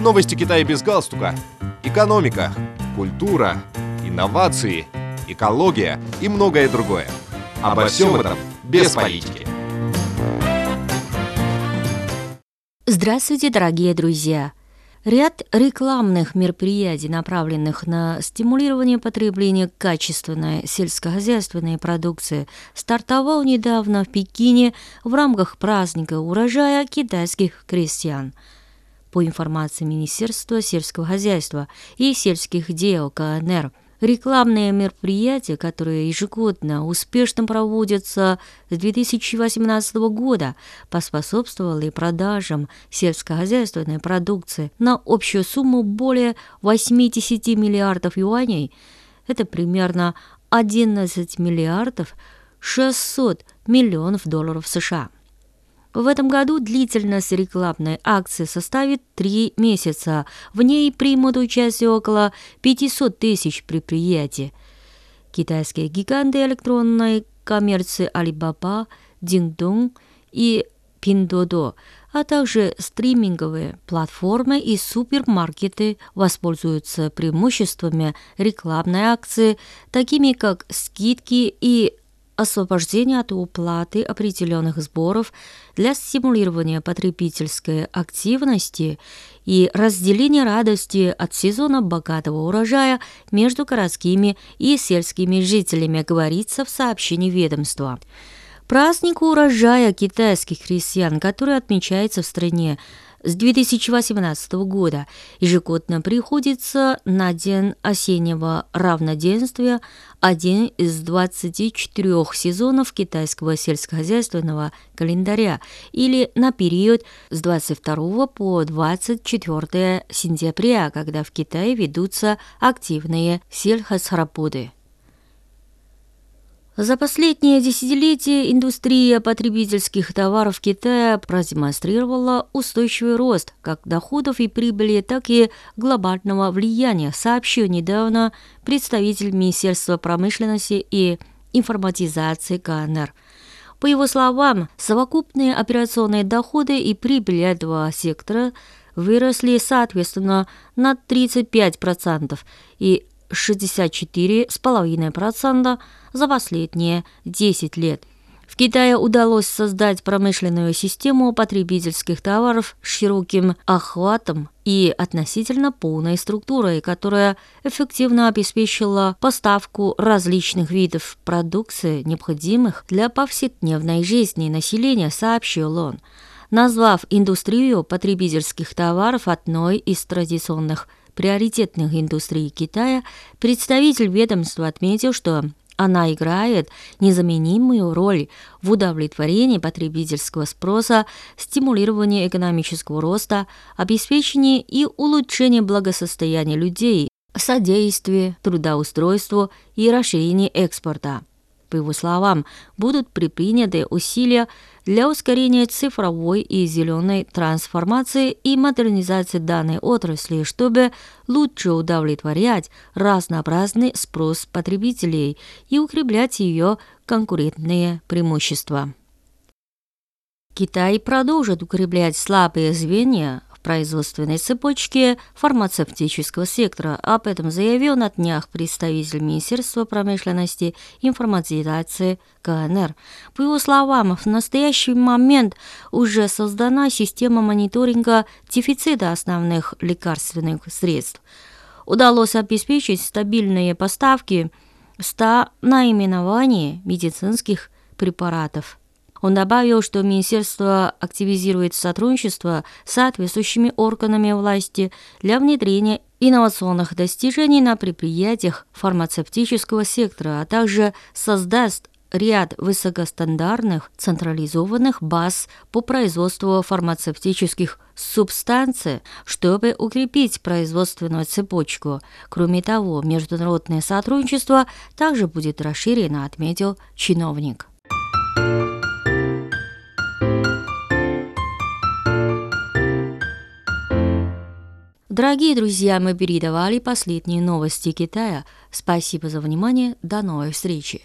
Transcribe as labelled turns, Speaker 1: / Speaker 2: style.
Speaker 1: Новости Китая без галстука. Экономика, культура, инновации, экология и многое другое. Обо всем этом без политики.
Speaker 2: Здравствуйте, дорогие друзья! Ряд рекламных мероприятий, направленных на стимулирование потребления качественной сельскохозяйственной продукции, стартовал недавно в Пекине в рамках праздника урожая китайских крестьян. По информации Министерства сельского хозяйства и сельских дел КНР – Рекламные мероприятия, которые ежегодно успешно проводятся с 2018 года, поспособствовали продажам сельскохозяйственной продукции на общую сумму более 80 миллиардов юаней. Это примерно 11 миллиардов 600 миллионов долларов США. В этом году длительность рекламной акции составит три месяца. В ней примут участие около 500 тысяч предприятий. Китайские гиганты электронной коммерции Alibaba, Dingdong и Pinduoduo, а также стриминговые платформы и супермаркеты воспользуются преимуществами рекламной акции, такими как скидки и освобождение от уплаты определенных сборов для стимулирования потребительской активности и разделения радости от сезона богатого урожая между городскими и сельскими жителями, говорится в сообщении ведомства. Праздник урожая китайских крестьян, который отмечается в стране с 2018 года ежегодно приходится на День осеннего равноденствия, один из 24 сезонов китайского сельскохозяйственного календаря или на период с 22 по 24 сентября, когда в Китае ведутся активные сельхозработы. За последние десятилетия индустрия потребительских товаров Китая продемонстрировала устойчивый рост как доходов и прибыли, так и глобального влияния, сообщил недавно представитель Министерства промышленности и информатизации КНР. По его словам, совокупные операционные доходы и прибыль этого сектора выросли соответственно на 35% и 64,5% за последние 10 лет. В Китае удалось создать промышленную систему потребительских товаров с широким охватом и относительно полной структурой, которая эффективно обеспечила поставку различных видов продукции, необходимых для повседневной жизни населения, сообщил он назвав индустрию потребительских товаров одной из традиционных приоритетных индустрий Китая, представитель ведомства отметил, что она играет незаменимую роль в удовлетворении потребительского спроса, стимулировании экономического роста, обеспечении и улучшении благосостояния людей, содействии трудоустройству и расширении экспорта. По его словам, будут предприняты усилия для ускорения цифровой и зеленой трансформации и модернизации данной отрасли, чтобы лучше удовлетворять разнообразный спрос потребителей и укреплять ее конкурентные преимущества. Китай продолжит укреплять слабые звенья производственной цепочке фармацевтического сектора. Об этом заявил на днях представитель Министерства промышленности и информатизации КНР. По его словам, в настоящий момент уже создана система мониторинга дефицита основных лекарственных средств. Удалось обеспечить стабильные поставки 100 наименований медицинских препаратов. Он добавил, что Министерство активизирует сотрудничество с соответствующими органами власти для внедрения инновационных достижений на предприятиях фармацевтического сектора, а также создаст ряд высокостандартных централизованных баз по производству фармацевтических субстанций, чтобы укрепить производственную цепочку. Кроме того, международное сотрудничество также будет расширено, отметил чиновник. Дорогие друзья, мы передавали последние новости Китая. Спасибо за внимание. До новой встречи.